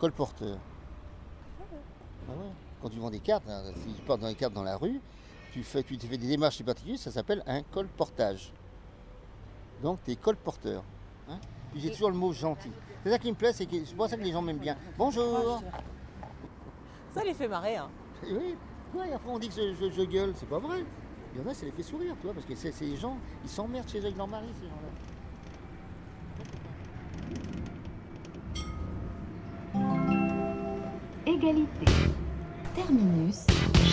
colporteur. Ah ouais. Quand tu vends des cartes, hein, si tu portes dans les cartes dans la rue, tu fais, tu fais des démarches chez particuliers, ça s'appelle un colportage. Donc tu es colporteur. hein. Puis j'ai toujours le mot gentil. C'est ça qui me plaît, c'est que c'est pour ça que les gens m'aiment bien. Bonjour Ça les fait marrer. Hein. Et Oui, ouais, après on dit que je, je- je gueule, c'est pas vrai. Il y en a, ça les fait sourire, tu vois, parce que c'est c'est les gens, ils s'emmerdent chez eux avec leur mari, ces gens-là.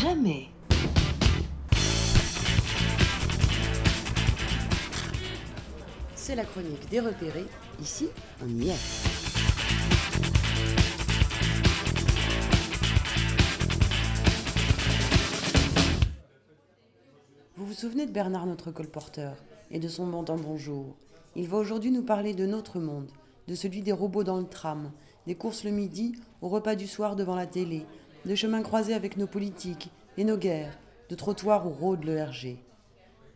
Jamais. C'est la chronique des repérés. Ici, on y. Vous vous souvenez de Bernard, notre colporteur, et de son temps bonjour Il va aujourd'hui nous parler de notre monde, de celui des robots dans le tram, des courses le midi, au repas du soir devant la télé, de chemins croisés avec nos politiques et nos guerres, de trottoirs où rôde le RG.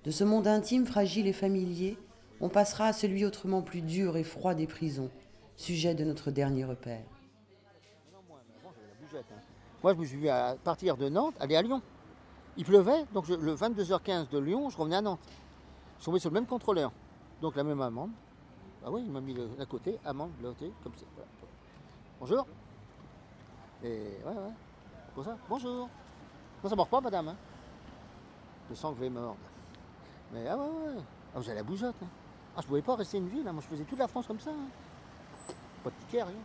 De ce monde intime, fragile et familier, on passera à celui autrement plus dur et froid des prisons, sujet de notre dernier repère. Moi, je me suis vu à partir de Nantes, aller à Lyon. Il pleuvait, donc le 22h15 de Lyon, je revenais à Nantes. Je suis tombé sur le même contrôleur, donc la même amende. Ah oui, il m'a mis à côté, amende, bloquée, comme ça. Bonjour. Et ouais, ouais. Pour ça, bonjour. Non, ça mord pas, madame. Hein. Je sens que je vais mordre. Mais ah ouais, ouais. Ah, vous avez la bougeotte. hein. Ah, je pouvais pas rester une ville. hein. Moi, je faisais toute la France comme ça. hein. Pas de ticket, rien.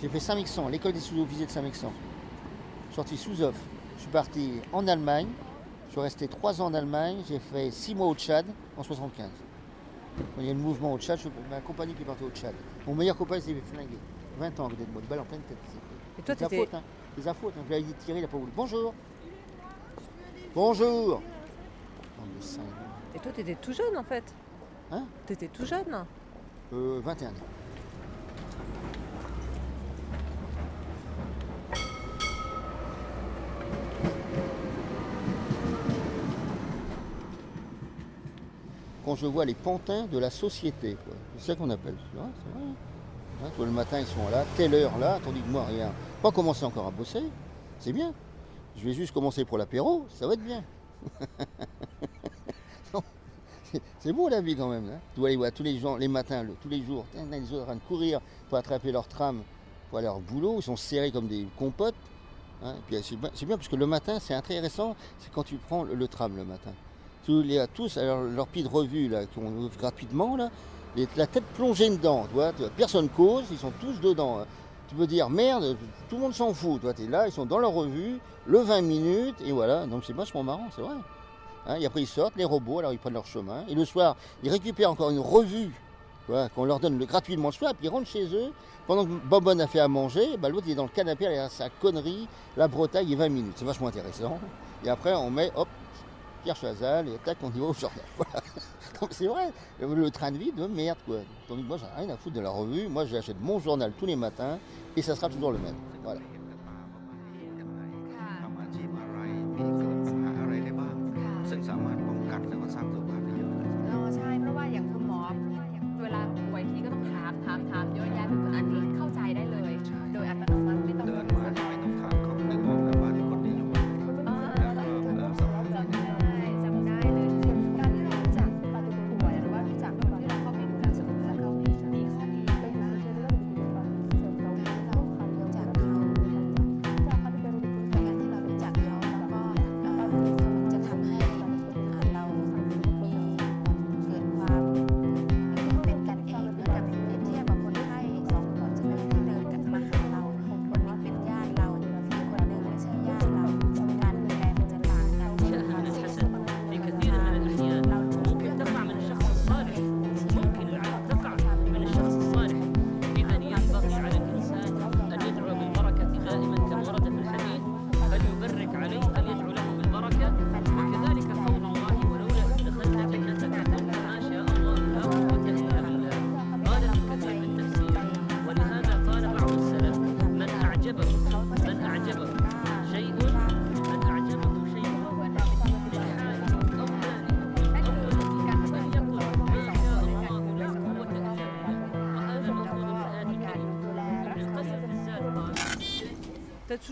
J'ai fait Saint-Mexan, l'école des sous-officiers de Saint-Mexan. Je suis sorti sous off. Je suis parti en Allemagne. Je suis resté trois ans en Allemagne. J'ai fait six mois au Tchad en 75. Quand il y a le mouvement au Tchad, je suis ma compagnie qui est partie au Tchad. Mon meilleur copain s'est fait flinguer. 20 ans à côté de moi, de balle en pleine tête. Et toi, C'est sa t'étais- faute, hein. Faute. hein. Je dit de tirer, il n'a pas voulu. Bonjour. Bonjour. Et toi, t'étais tout jeune en fait. Hein? T'étais tout jeune. Euh, 21 ans. Quand je vois les pantins de la société, c'est ça qu'on appelle. C'est vrai. Hein, le matin, ils sont là, telle heure là, tandis que moi, rien. Pas commencer encore à bosser, c'est bien. Je vais juste commencer pour l'apéro, ça va être bien. C'est- beau la vie quand même. Hein. Tu voir tous les gens, les matins, tous les jours, les autres en train de courir pour attraper leur tram pour aller à leur boulot. Ils sont serrés comme des compotes. hein. Puis, c'est bien, parce que le matin, c'est intéressant, c'est quand tu prends le, tram le matin. Tu les tous, alors leur de revue qu'on ouvre gratuitement, là, la tête plongée dedans. Tu personne cause, ils sont tous dedans. hein. Tu peux dire merde, tout le monde s'en fout. Es là, ils sont dans leur revue, le 20 minutes, et voilà. Donc c'est vachement marrant, c'est vrai. Hein, et après ils sortent, les robots, alors ils prennent leur chemin. Et le soir, ils récupèrent encore une revue qu'on leur donne gratuitement le soir, puis ils rentrent chez eux. Pendant que Bobonne a fait à manger, bah, l'autre il est dans le canapé, il a sa connerie, la Bretagne, et 20 minutes. C'est vachement intéressant. Et après on met, hop, Pierre Chazal, et tac, on y va au journal. Voilà. Donc, c'est vrai, le, train de vie de merde quoi. Que moi j'ai rien à foutre de la revue, moi j'achète mon journal tous les matins, et ça sera toujours le même. Voilà.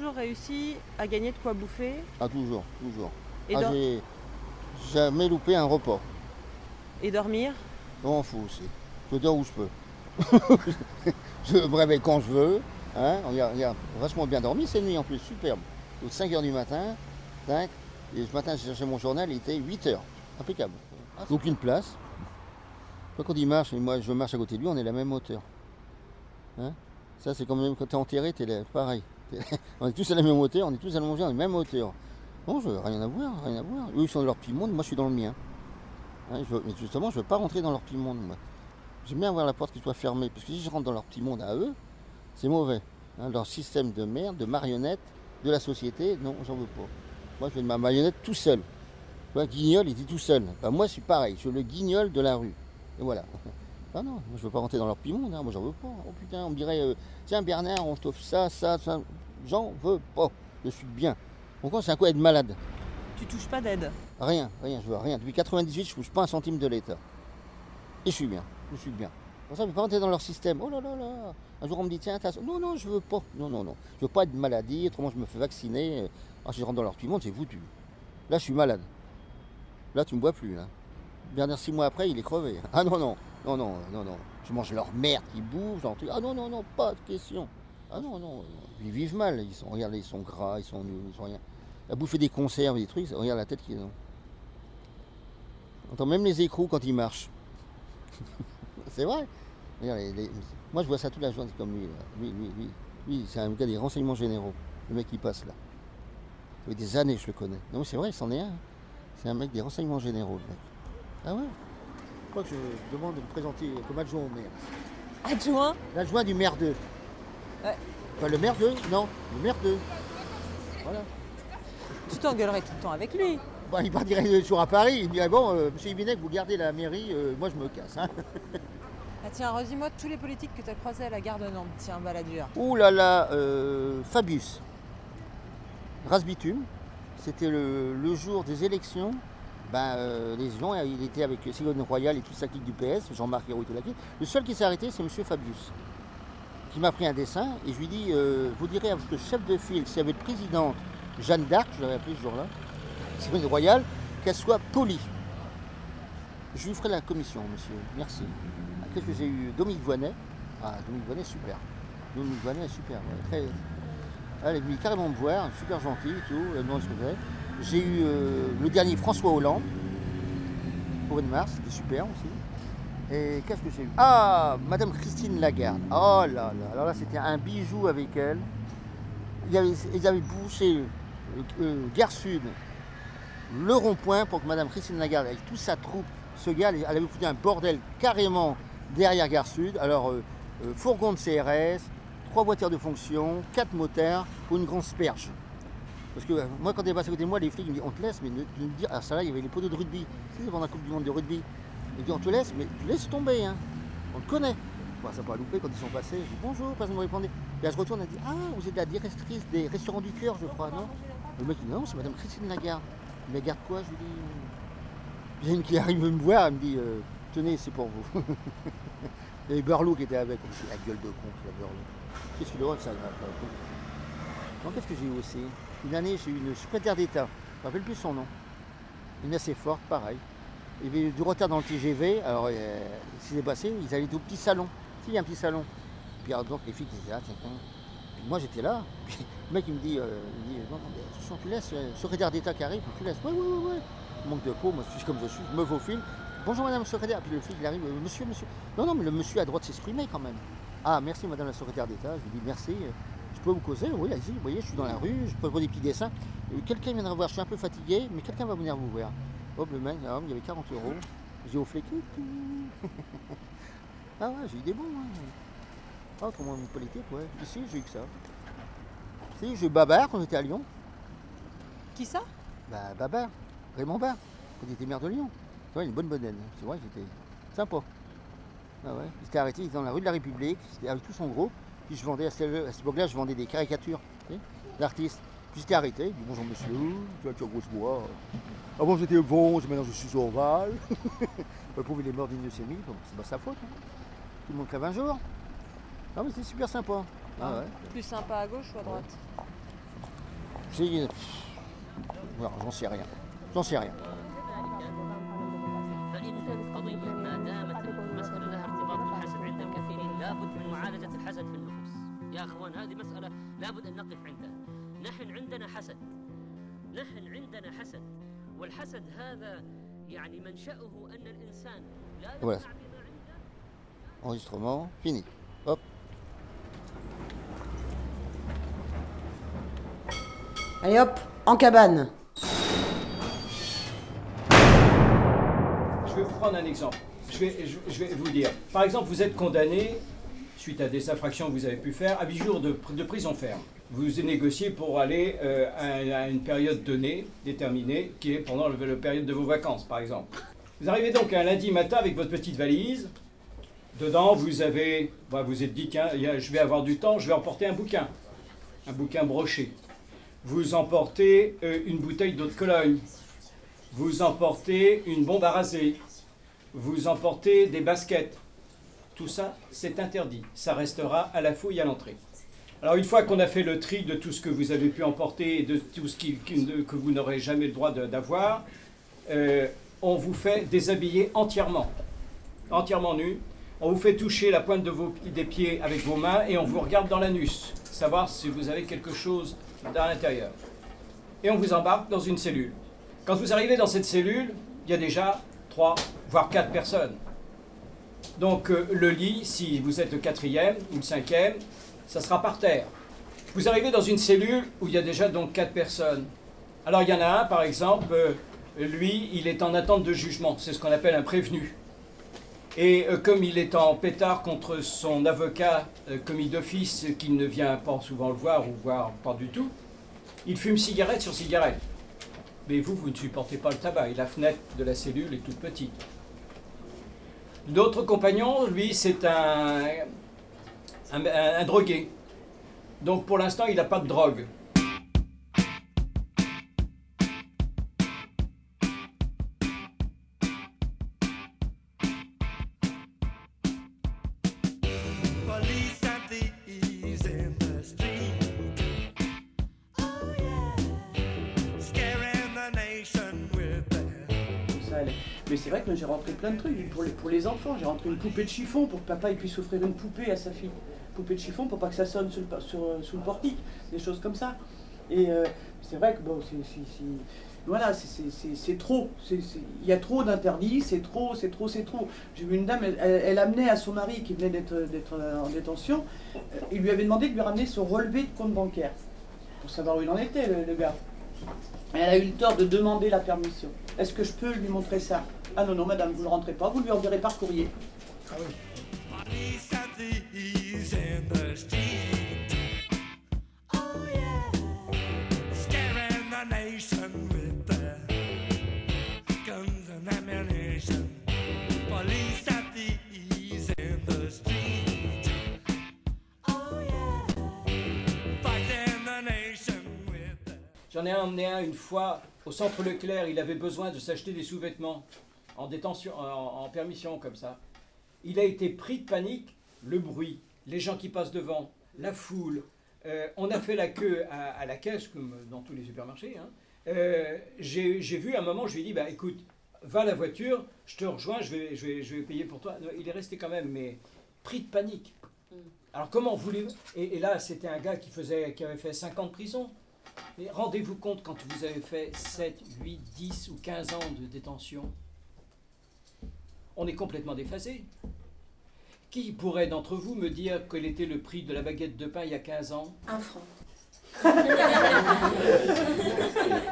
Toujours réussi à gagner de quoi bouffer Ah, toujours, toujours. et, Ah, dor- j'ai jamais loupé un repas. et dormir Je m'en fous aussi. Je dors où je peux. je me réveille quand je veux. Hein, regarde, regarde, vachement bien dormi cette nuit en plus, superbe. Donc 5 h du matin, tac, et ce matin j'ai cherché mon journal, il était 8 h Impeccable. Donc une place. Quand il marche, et moi je marche à côté de lui, on est à la même hauteur. Hein? Ça c'est comme même quand t'es enterré, t'es là, pareil. On est tous à la même hauteur, on est tous allongés à la même hauteur. Non, je rien à voir, rien à voir. Eux ils sont dans leur petit monde, moi je suis dans le mien. Hein, veux- mais justement, je ne veux pas rentrer dans leur petit monde. moi. J'aime bien avoir la porte qui soit fermée, parce que si je rentre dans leur petit monde à eux, c'est mauvais. Hein, leur système de merde, de marionnette, de la société, non, j'en veux pas. Moi, je de ma marionnette tout seul. Tu vois, Guignol, il dit tout seul. Ben, moi, je suis pareil, je suis le guignol de la rue. Et voilà. Ah non, moi, je veux pas rentrer dans leur monde, hein, moi, j'en veux pas. Oh putain, on me dirait, euh, tiens, Bernard, on t'offre ça, ça, ça. J'en veux pas. Je suis bien. Pourquoi c'est un coup être malade? Tu touches pas d'aide. Rien, rien, je veux rien. Depuis 98, je ne touche pas un centime de l'État. Et je suis bien, je suis bien. Pour ça, je ne veux pas rentrer dans leur système. Oh là là là. Un jour, on me dit, tiens, t'as... non, non, je veux pas. Non, non, non. Je veux pas être maladie, autrement, je me fais vacciner. Ah, si je rentre dans leur monde, c'est foutu. Là, je suis malade. Là, tu me vois plus. Là. Bernard, six mois après, il est crevé. Ah non, non, non, non, non, non. Je mange leur merde qui bouffe, genre. Ah non, non, non, pas de question. Ah non, non. Ils vivent mal. Ils sont, regarde, ils sont gras, ils sont nuls, ils sont rien. À bouffer des conserves, des trucs, regarde la tête qu'ils ont. On entend même les écrous quand ils marchent. c'est vrai. Regarde, les- Moi, je vois ça toute la journée comme lui. là. Lui, lui, lui. C'est un gars des renseignements généraux. Le mec qui passe là. Ça fait des années que je le connais. Non, c'est vrai, c'en est un. C'est un mec des renseignements généraux, le mec. Ah ouais? Que je demande de me présenter comme adjoint au maire. Adjoint L'adjoint du maire 2. Ouais. Pas le maire 2 Non, le maire 2. Voilà. Tu t'engueulerais tout le temps avec lui. Bon, il partirait toujours à Paris. Il me dirait Bon, euh, monsieur Ibinek, vous gardez la mairie, euh, moi je me casse. hein. Ah tiens, redis-moi tous les politiques que tu as croisés à la gare de Nantes. Tiens, baladure. Ouh là là, euh, Fabius. Rasbitume. C'était le, le jour des élections. Ben, euh, les gens, il était avec Ségolène Royal et toute sa clique du PS, Jean-Marc Ayrault et la. Le seul qui s'est arrêté, c'est monsieur Fabius. Qui m'a pris un dessin et je lui dis euh, Vous direz à votre chef de file, s'il y avait le présidente Jeanne d'Arc, je l'avais appelée ce jour-là, Ségolène Royal, qu'elle soit polie. Je lui ferai la commission, monsieur. Merci. Ah, Qu'est-ce que j'ai eu? Dominique Voinet. Ah, Dominique Voinet, super. Dominique Voinet, super. très... Elle est venue carrément me voir, super gentille et tout, elle me demande ce que j'ai. Eu euh, le dernier François Hollande, au mois de mars, c'était super aussi. Et qu'est-ce que j'ai eu? Ah, Madame Christine Lagarde. Oh là là, alors là c'était un bijou avec elle. Ils avaient, bouché euh, euh, Gare Sud, le rond-point pour que Madame Christine Lagarde, avec toute sa troupe, ce gars, elle avait foutu un bordel carrément derrière Gare Sud. Alors, fourgon de CRS, trois voitures de fonction, quatre moteurs pour une grande sperge. Parce que euh, moi, quand elle passe à côté de moi, les flics ils me disent on te laisse, mais ne me dire. Alors, ça là, il y avait les poteaux de rugby. Tu sais, pendant la Coupe du Monde de rugby. Ils disent on te laisse, mais tu laisses tomber, hein. On te connaît. Bon, ça n'a pas loupé quand ils sont passés. Je dis bonjour, personne ne me répondait. Et là, je retourne, elle dit ah, vous êtes la directrice des restaurants du cœur, je crois, non? Le mec dit non, c'est Madame Christine Lagarde. Lagarde quoi Je lui dis. Il y a une qui arrive me voir, elle me dit euh, tenez, c'est pour vous. Il y avait Burlou qui était avec. La gueule de con, la Burlou. Qu'est-ce qu'il aura que ça ça. Non, qu'est-ce que j'ai eu aussi Une année, j'ai eu une secrétaire d'État. Je ne me rappelle plus son nom. Une assez forte, pareil. Il y avait du retard dans le TGV. Alors, euh, ce qui s'est passé, ils allaient au petit salon. Si, il y a un petit salon. Puis alors, donc, les filles qui étaient là, tiens. Puis moi, j'étais là. Puis le mec, il me dit, euh, il me dit non, mais tu laisses. euh, secrétaire d'État qui arrive, tu laisses. Oui, oui, oui, oui. Manque de peau, moi, je suis comme je suis. Je me faufile. Bonjour, madame la secrétaire. Puis le flic, il arrive, euh, monsieur, monsieur. Non, non, mais le monsieur a droit de s'exprimer quand même. Ah, merci, madame la secrétaire d'État. Je lui dis merci. Je peux vous causer Oui, allez-y. Vous voyez, je suis dans la rue, je peux faire des petits dessins. Euh, Quelqu'un viendra voir, je suis un peu fatigué, mais quelqu'un va venir vous voir. Hop, le mec, il y avait 40 euros. J'ai au flic. Ah ouais, j'ai eu des bons. Hein. Ah, autrement, une politique, ouais. Ici, j'ai eu que ça. Si, j'ai eu Babar quand j'étais à Lyon. Qui ça? Bah, Babar, Raymond Bar, quand il était maire de Lyon. Vois, une bonne bedaine. C'est vrai, j'étais sympa. Ah ouais. Il s'était arrêté, il était dans la rue de la République, c'était avec tout son groupe. Puis je vendais, à cette, époque-là, je vendais des caricatures d'artistes. Puis j'étais arrêté, il dit bonjour monsieur, tu vois, tu as grosse voix. Avant j'étais bon, maintenant je suis ovale. le pauvre il est mort d'une leucémie, bon, c'est pas sa faute. hein. Tout le monde crève un jour. Non mais c'était super sympa. Ah ouais. Plus sympa à gauche ou à droite? C'est- J'en sais rien. J'en sais rien. هذه مسألة لابد أن نقف عندها نحن عندنا حسد نحن عندنا حسد والحسد هذا يعني منشأه أن الإنسان لا Voilà. يقنع بما عنده Enregistrement, fini. Hop. Allez hop, en cabane. Je vais vous prendre un exemple. Je vais, je, je vais vous dire. Par exemple, vous êtes condamné, suite à des infractions que vous avez pu faire, à 8 jours de, pr- de prison ferme. Vous négociez pour aller euh, à, une période donnée, déterminée, qui est pendant la période de vos vacances, par exemple. Vous arrivez donc un lundi matin avec votre petite valise. Dedans, vous avez, bah, vous êtes dit, tiens, je vais avoir du temps, je vais emporter un bouquin, un bouquin broché. Vous emportez euh, une bouteille d'eau de Cologne. Vous emportez une bombe à raser. Vous emportez des baskets. Tout ça, c'est interdit. Ça restera à la fouille à l'entrée. Alors une fois qu'on a fait le tri de tout ce que vous avez pu emporter et de tout ce qui- que vous n'aurez jamais le droit d'avoir, euh, on vous fait déshabiller entièrement. Entièrement nu. On vous fait toucher la pointe de vos, des pieds avec vos mains et on vous regarde dans l'anus. Savoir si vous avez quelque chose à l'intérieur. Et on vous embarque dans une cellule. Quand vous arrivez dans cette cellule, il y a déjà trois, voire quatre personnes. Donc euh, le lit, si vous êtes le quatrième ou le cinquième, ça sera par terre. Vous arrivez dans une cellule où il y a déjà donc quatre personnes. Alors il y en a un, par exemple, euh, lui, il est en attente de jugement. C'est ce qu'on appelle un prévenu. Et euh, comme il est en pétard contre son avocat commis d'office, qui ne vient pas souvent le voir ou voir pas du tout, il fume cigarette sur cigarette. Mais vous, vous ne supportez pas le tabac et la fenêtre de la cellule est toute petite. L'autre compagnon, lui, c'est un, un, drogué. Donc pour l'instant, il n'a pas de drogue. Mais c'est vrai que j'ai rentré plein de trucs pour les, pour les enfants. J'ai rentré une poupée de chiffon pour que papa puisse offrir une poupée à sa fille. Poupée de chiffon pour pas que ça sonne euh, sous le portique. Des choses comme ça. Et euh, c'est vrai que bon, c'est. Voilà, c'est- trop. Il y a trop d'interdits, c'est trop, c'est trop, c'est trop. J'ai vu une dame, elle, amenait à son mari qui venait d'être euh, en détention, il lui avait demandé de lui ramener son relevé de compte bancaire pour savoir où il en était, le, le gars. Elle a eu le tort de demander la permission. Est-ce que je peux lui montrer ça? Ah non, non, madame, vous ne rentrez pas, vous lui enverrez par courrier. Oh. Oh with their J'en ai emmené un une fois au centre Leclerc, il avait besoin de s'acheter des sous-vêtements en détention, en, en permission comme ça. Il a été pris de panique, le bruit, les gens qui passent devant, la foule. Euh, on a fait la queue à, à la caisse, comme dans tous les supermarchés. hein. Euh, J'ai vu à un moment, je lui ai dit, bah, écoute, va à la voiture, je te rejoins, je vais, je vais, je vais payer pour toi. Non, il est resté quand même, mais pris de panique. Alors comment voulez-vous et, et là, c'était un gars qui, faisait, qui avait fait 5 ans de prison. Mais rendez-vous compte quand vous avez fait 7, 8, 10 ou 15 ans de détention, on est complètement déphasé. Qui pourrait d'entre vous me dire quel était le prix de la baguette de pain il y a 15 ans? Un franc.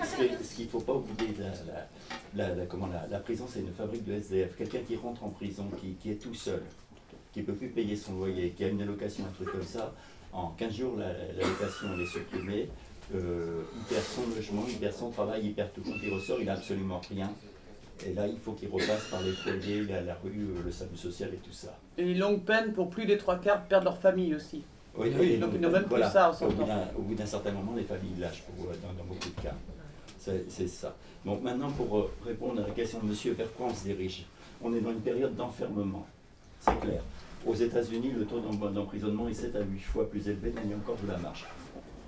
Ce qu'il ne faut pas oublier, la, la- la- la- comment, la, la prison, c'est une fabrique de SDF. Quelqu'un qui rentre en prison, qui, qui est tout seul, qui ne peut plus payer son loyer, qui a une allocation, un truc comme ça, en 15 jours, la- l'allocation est supprimée, euh, il perd son logement, il perd son travail, il perd tout. Quand il ressort, il n'a absolument rien. Et là, il faut qu'il repasse par les foyers, la, la rue, euh, le salut social et tout ça. Et une longue peine pour plus des trois quarts perdre leur famille aussi. Oui, Oui, donc ils n'ont même plus ça en au sortant. bout d'un- Au bout d'un certain moment, les familles lâchent pour, euh, dans, dans beaucoup de cas. C'est ça. Donc maintenant, pour euh, répondre à la question de monsieur, vers quoi on se dirige On est dans une période d'enfermement, c'est clair. Aux États-Unis, le taux d'em- d'emprisonnement est 7 à 8 fois plus élevé, mais il y a encore de la marge.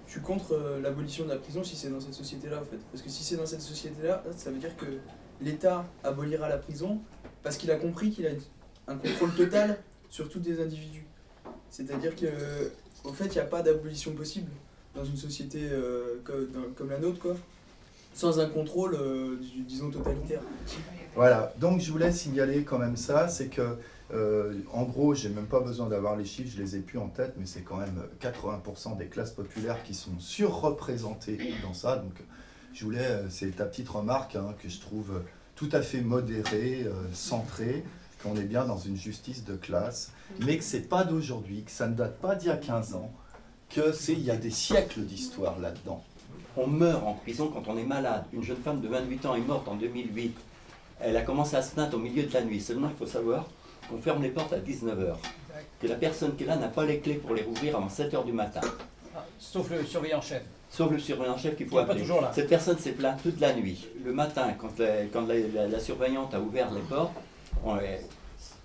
je suis contre euh, l'abolition de la prison si c'est dans cette société-là, en fait. Parce que si c'est dans cette société-là, ça veut dire que l'État abolira la prison parce qu'il a compris qu'il a un contrôle total sur tous les individus. C'est-à-dire que, au fait, il n'y a pas d'abolition possible dans une société euh, comme la nôtre, quoi, sans un contrôle, euh, disons, totalitaire. Voilà, donc je voulais signaler quand même ça, c'est que, euh, en gros, j'ai même pas besoin d'avoir les chiffres, je les ai plus en tête, mais c'est quand même 80% des classes populaires qui sont surreprésentées dans ça. Donc, je voulais, euh, c'est ta petite remarque hein, que je trouve tout à fait modérée, euh, centrée, qu'on est bien dans une justice de classe, mais que c'est pas d'aujourd'hui, que ça ne date pas d'il y a 15 ans, que c'est il y a des siècles d'histoire là-dedans. On meurt en prison quand on est malade. Une jeune femme de 28 ans est morte en 2008. Elle a commencé à se plaindre au milieu de la nuit. Seulement, il faut savoir qu'on ferme les portes à 19h. Que la personne qui est là n'a pas les clés pour les rouvrir avant 7h du matin. Sauf le surveillant-chef. Sauf le surveillant-chef qu'il faut appeler. Cette personne s'est plainte toute la nuit. Le matin, quand la, quand la, la- la surveillante a ouvert les portes, on- elle,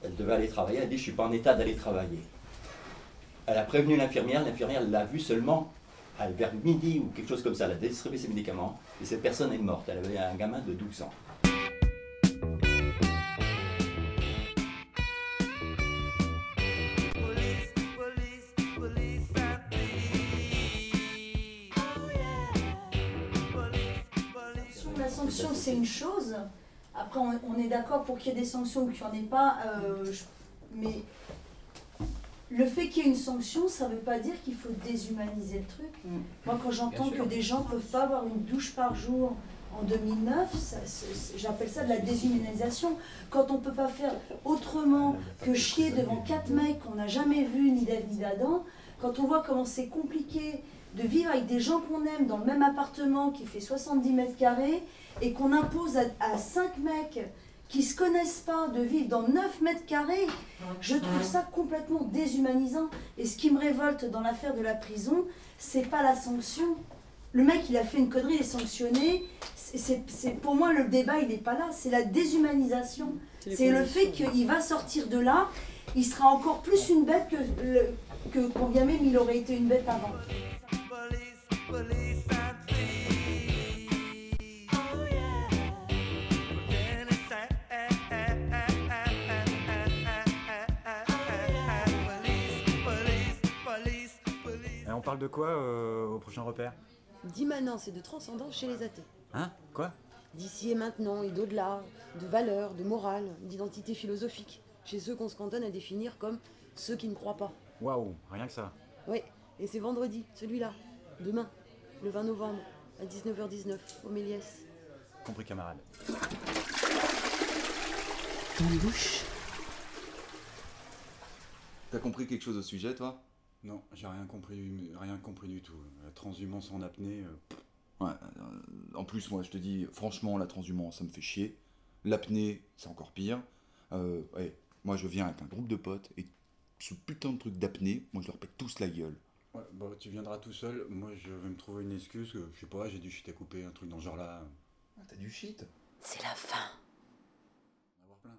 elle devait aller travailler. Elle a dit Je ne suis pas en état d'aller travailler. Elle a prévenu l'infirmière. L'infirmière l'a vue seulement vers midi ou quelque chose comme ça. Elle a distribué ses médicaments. Et cette personne est morte. Elle avait un gamin de 12 ans. Sanction, c'est une chose. Après, on, on est d'accord pour qu'il y ait des sanctions ou qu'il n'y en ait pas. euh, je- mais le fait qu'il y ait une sanction, ça ne veut pas dire qu'il faut déshumaniser le truc. Moi, quand j'entends que des gens ne peuvent pas avoir une douche par jour en 2009, ça- c'est- c'est- j'appelle ça de la déshumanisation. Quand on ne peut pas faire autrement que chier devant quatre mecs qu'on n'a jamais vus, ni David ni d'Adam, quand on voit comment c'est compliqué de vivre avec des gens qu'on aime dans le même appartement qui fait 70 mètres carrés et qu'on impose à, à 5 mecs qui se connaissent pas de vivre dans 9 mètres carrés, je trouve ça complètement déshumanisant. Et ce qui me révolte dans l'affaire de la prison, c'est pas la sanction. Le mec, il a fait une connerie, il est sanctionné. C'est- pour moi, le débat, il n'est pas là. C'est la déshumanisation. C'est le fait qu'il va sortir de là, il sera encore plus une bête que, le, que quand bien même il aurait été une bête avant. Et on parle de quoi euh, au prochain repère? D'immanence et de transcendance chez les athées. Hein? Quoi? D'ici et maintenant et d'au-delà, de valeurs, de morale, d'identité philosophique, chez ceux qu'on se cantonne à définir comme ceux qui ne croient pas. Waouh, rien que ça. Oui, et c'est vendredi, celui-là, demain, le 20 novembre, à 19h19, au Méliès. Compris, camarade. Dans bouche. T'as compris quelque chose au sujet, toi? Non, j'ai rien compris, rien compris du tout. La transhumance en apnée. euh. Ouais, euh, en plus, moi, je te dis, franchement, la transhumance, ça me fait chier. L'apnée, c'est encore pire. Euh, ouais, moi, je viens avec un groupe de potes et ce putain de truc d'apnée, moi, je leur pète tous la gueule. Ouais, bah, tu viendras tout seul. Moi, je vais me trouver une excuse. que, je sais pas, j'ai du shit à couper, un truc dans ce genre-là. T'as du shit? C'est la fin. On va avoir plein.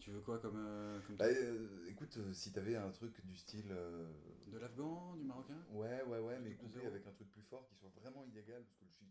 Tu veux quoi comme. euh, comme Bah, euh, écoute, euh, si t'avais un truc du style. euh, De l'afghan, du marocain? Ouais, ouais, ouais, mais coupé zéro. avec un truc plus fort qui soit vraiment illégal, parce que le shit.